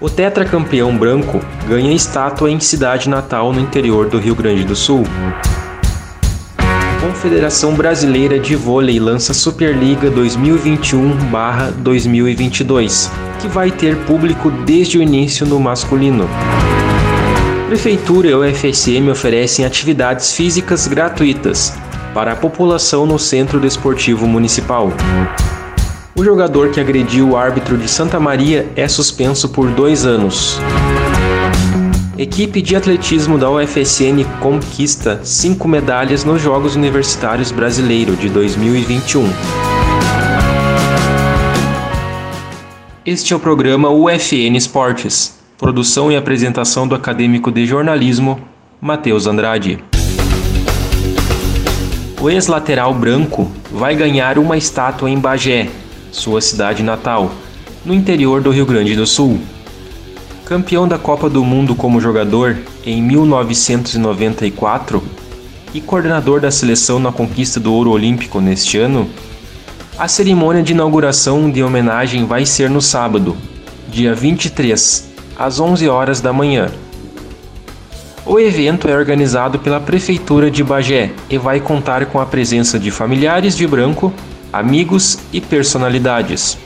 O tetracampeão branco ganha estátua em cidade natal no interior do Rio Grande do Sul. Confederação Brasileira de Vôlei lança Superliga 2021/2022, que vai ter público desde o início no masculino. Prefeitura e UFSM oferecem atividades físicas gratuitas para a população no Centro Desportivo Municipal. O jogador que agrediu o árbitro de Santa Maria é suspenso por dois anos. Equipe de atletismo da UFSM conquista cinco medalhas nos Jogos Universitários Brasileiro de 2021. Este é o programa UFN Esportes. Produção e apresentação do acadêmico de jornalismo, Matheus Andrade. O ex-lateral branco vai ganhar uma estátua em Bagé, sua cidade natal, no interior do Rio Grande do Sul. Campeão da Copa do Mundo como jogador em 1994 e coordenador da seleção na conquista do ouro olímpico neste ano, a cerimônia de inauguração de homenagem vai ser no sábado, dia 23, às 11 horas da manhã. O evento é organizado pela Prefeitura de Bagé e vai contar com a presença de familiares de Branco, amigos e personalidades.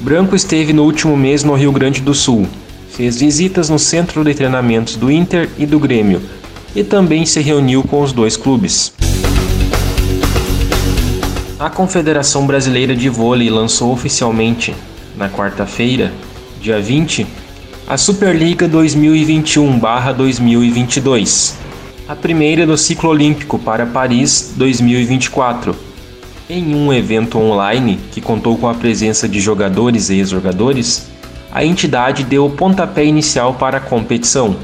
Branco esteve no último mês no Rio Grande do Sul, fez visitas no centro de treinamentos do Inter e do Grêmio e também se reuniu com os dois clubes. A Confederação Brasileira de Vôlei lançou oficialmente, na quarta-feira, dia 20, a Superliga 2021/2022, a primeira do ciclo olímpico para Paris 2024. Em um evento online que contou com a presença de jogadores e ex-jogadores, a entidade deu o pontapé inicial para a competição.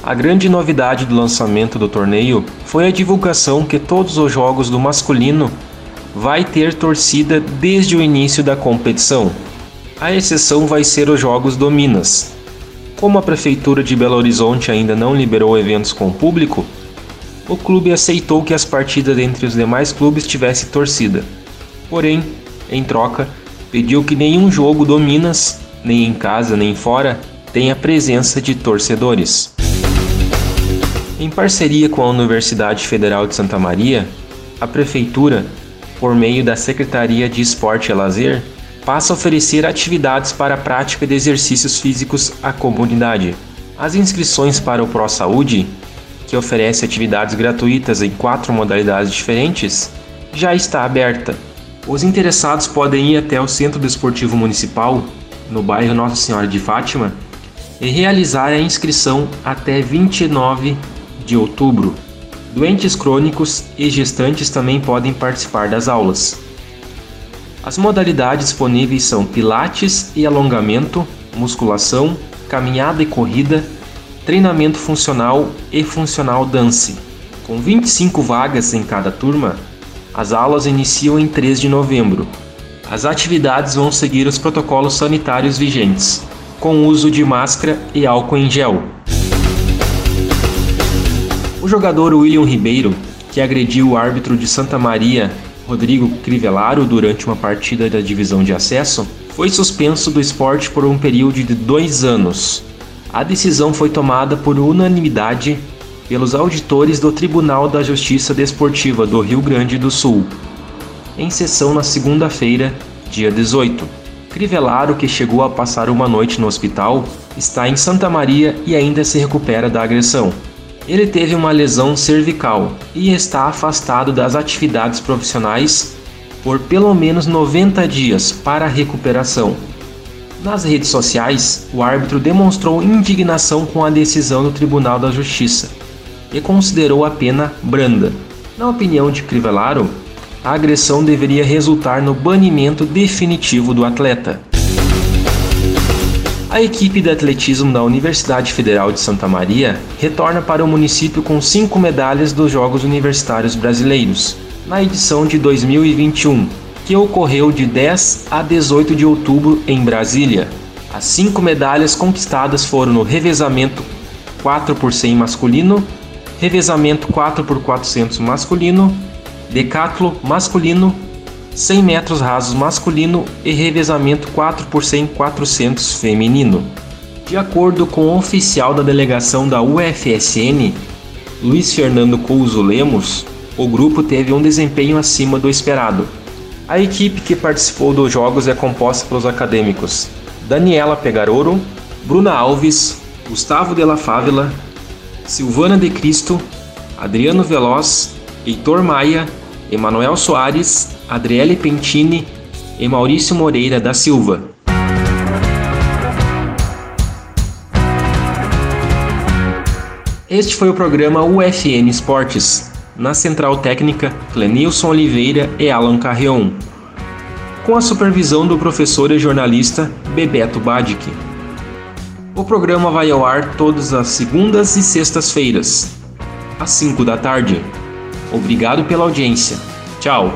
A grande novidade do lançamento do torneio foi a divulgação que todos os jogos do masculino vai ter torcida desde o início da competição. A exceção vai ser os Jogos do Minas. Como a Prefeitura de Belo Horizonte ainda não liberou eventos com público, o clube aceitou que as partidas entre os demais clubes tivessem torcida. Porém, em troca, pediu que nenhum jogo do Minas, nem em casa nem fora, tenha presença de torcedores. Em parceria com a Universidade Federal de Santa Maria, a Prefeitura, por meio da Secretaria de Esporte e Lazer, passa a oferecer atividades para a prática de exercícios físicos à comunidade. As inscrições para o Pro Saúde, que oferece atividades gratuitas em quatro modalidades diferentes, já está aberta. Os interessados podem ir até o Centro Desportivo Municipal, no bairro Nossa Senhora de Fátima, e realizar a inscrição até 29 de outubro. Doentes crônicos e gestantes também podem participar das aulas. As modalidades disponíveis são pilates e alongamento, musculação, caminhada e corrida, treinamento funcional e funcional dance. Com 25 vagas em cada turma, as aulas iniciam em 3 de novembro. As atividades vão seguir os protocolos sanitários vigentes, com uso de máscara e álcool em gel. O jogador William Ribeiro, que agrediu o árbitro de Santa Maria Rodrigo Crivellaro durante uma partida da divisão de acesso, foi suspenso do esporte por um período de dois anos. A decisão foi tomada por unanimidade pelos auditores do Tribunal da Justiça Desportiva do Rio Grande do Sul, em sessão na segunda-feira, dia 18. Crivellaro, que chegou a passar uma noite no hospital, está em Santa Maria e ainda se recupera da agressão. Ele teve uma lesão cervical e está afastado das atividades profissionais por pelo menos 90 dias para recuperação. Nas redes sociais, o árbitro demonstrou indignação com a decisão do Tribunal da Justiça e considerou a pena branda. Na opinião de Crivellaro, a agressão deveria resultar no banimento definitivo do atleta. A equipe de atletismo da Universidade Federal de Santa Maria retorna para o município com cinco medalhas dos Jogos Universitários Brasileiros, na edição de 2021, que ocorreu de 10 a 18 de outubro em Brasília. As cinco medalhas conquistadas foram no revezamento 4 por 100 masculino, revezamento 4 por 400 masculino, decatlo masculino, 100 metros rasos masculino e revezamento 4 por 100 400 feminino. De acordo com o oficial da delegação da UFSN, Luiz Fernando Couso Lemos, o grupo teve um desempenho acima do esperado. A equipe que participou dos jogos é composta pelos acadêmicos Daniela Pegaroro, Bruna Alves, Gustavo de la Fávila, Silvana de Cristo, Adriano Veloz, Heitor Maia, Emanuel Soares, Adriele Pentini e Maurício Moreira da Silva. Este foi o programa UFN Esportes, na Central Técnica Clenilson Oliveira e Alan Carreon, com a supervisão do professor e jornalista Bebeto Badic. O programa vai ao ar todas as segundas e sextas-feiras, às 5 da tarde. Obrigado pela audiência. Tchau!